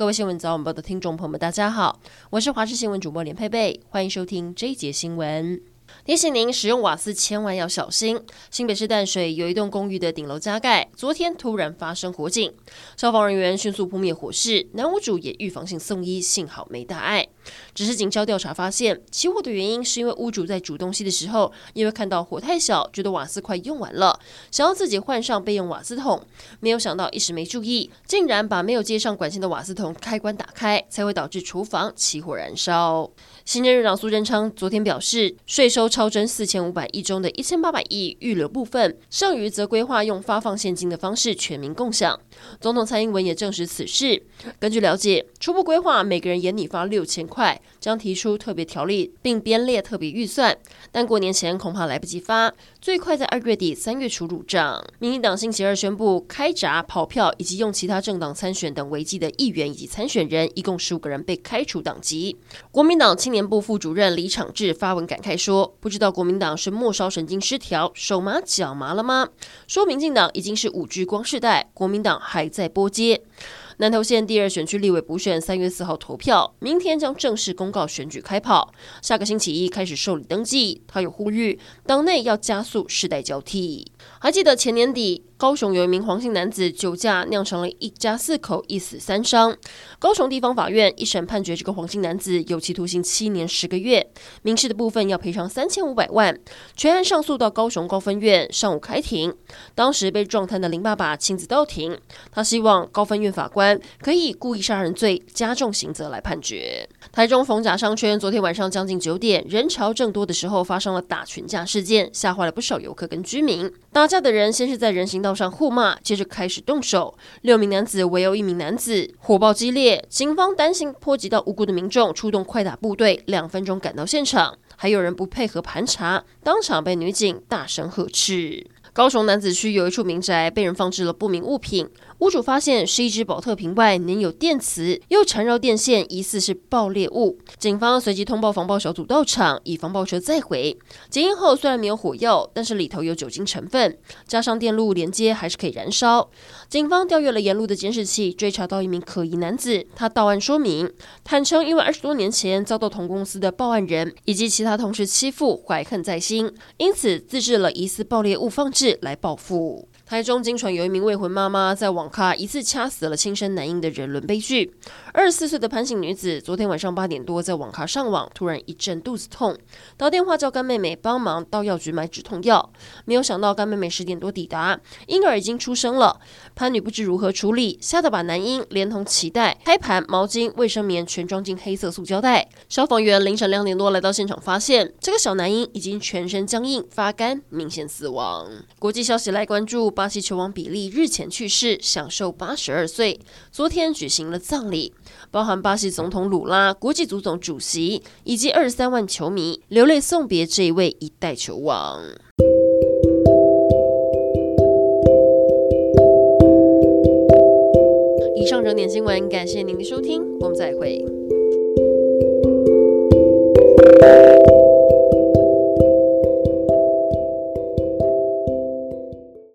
各位新闻早晚报的听众朋友们，大家好，我是华视新闻主播连佩佩，欢迎收听这一节新闻。提醒您使用瓦斯千万要小心。新北市淡水有一栋公寓的顶楼加盖，昨天突然发生火警，消防人员迅速扑灭火势，男屋主也预防性送医，幸好没大碍。只是警消调查发现，起火的原因是因为屋主在煮东西的时候，因为看到火太小，觉得瓦斯快用完了，想要自己换上备用瓦斯桶，没有想到一时没注意，竟然把没有接上管线的瓦斯桶开关打开，才会导致厨房起火燃烧。行政院长苏贞昌昨天表示，税收超征四千五百亿中的一千八百亿预留部分，剩余则规划用发放现金的方式全民共享。总统蔡英文也证实此事。根据了解，初步规划每个人眼里发六千块，快将提出特别条例并编列特别预算，但过年前恐怕来不及发，最快在二月底三月初入账。民进党星期二宣布开闸跑票以及用其他政党参选等违纪的议员以及参选人，一共十五个人被开除党籍。国民党青年部副主任李长志发文感慨说：“不知道国民党是末梢神经失调、手麻脚麻了吗？说民进党已经是五 G 光世代，国民党还在拨接。”南投县第二选区立委补选三月四号投票，明天将正式公告选举开跑，下个星期一开始受理登记。他有呼吁党内要加速世代交替。还记得前年底，高雄有一名黄姓男子酒驾酿成了一家四口一死三伤。高雄地方法院一审判决这个黄姓男子有期徒刑七年十个月，民事的部分要赔偿三千五百万。全案上诉到高雄高分院，上午开庭。当时被撞瘫的林爸爸亲自到庭，他希望高分院法官可以故意杀人罪加重刑责来判决。台中逢甲商圈昨天晚上将近九点，人潮正多的时候发生了打群架事件，吓坏了不少游客跟居民。打架的人先是在人行道道上互骂，接着开始动手。六名男子围殴一名男子，火爆激烈。警方担心波及到无辜的民众，出动快打部队，两分钟赶到现场。还有人不配合盘查，当场被女警大声呵斥。高雄男子区有一处民宅被人放置了不明物品，屋主发现是一只宝特瓶外粘有电磁，又缠绕电线，疑似是爆裂物。警方随即通报防爆小组到场，以防爆车载回。检验后虽然没有火药，但是里头有酒精成分，加上电路连接还是可以燃烧。警方调阅了沿路的监视器，追查到一名可疑男子，他到案说明，坦承因为二十多年前遭到同公司的报案人以及其他同事欺负，怀恨在心，因此自制了疑似爆裂物放置。来报复。台中经传有一名未婚妈妈在网咖一次掐死了亲生男婴的人伦悲剧。二十四岁的潘姓女子昨天晚上八点多在网咖上网，突然一阵肚子痛，打电话叫干妹妹帮忙到药局买止痛药。没有想到干妹妹十点多抵达，婴儿已经出生了。潘女不知如何处理，吓得把男婴连同脐带、胎盘、毛巾、卫生棉全装进黑色塑胶袋。消防员凌晨两点多来到现场，发现这个小男婴已经全身僵硬发干，明显死亡。国际消息来关注。巴西球王比利日前去世，享寿八十二岁。昨天举行了葬礼，包含巴西总统鲁拉、国际足总主席以及二十三万球迷流泪送别这一位一代球王。以上整点新闻，感谢您的收听，我们再会。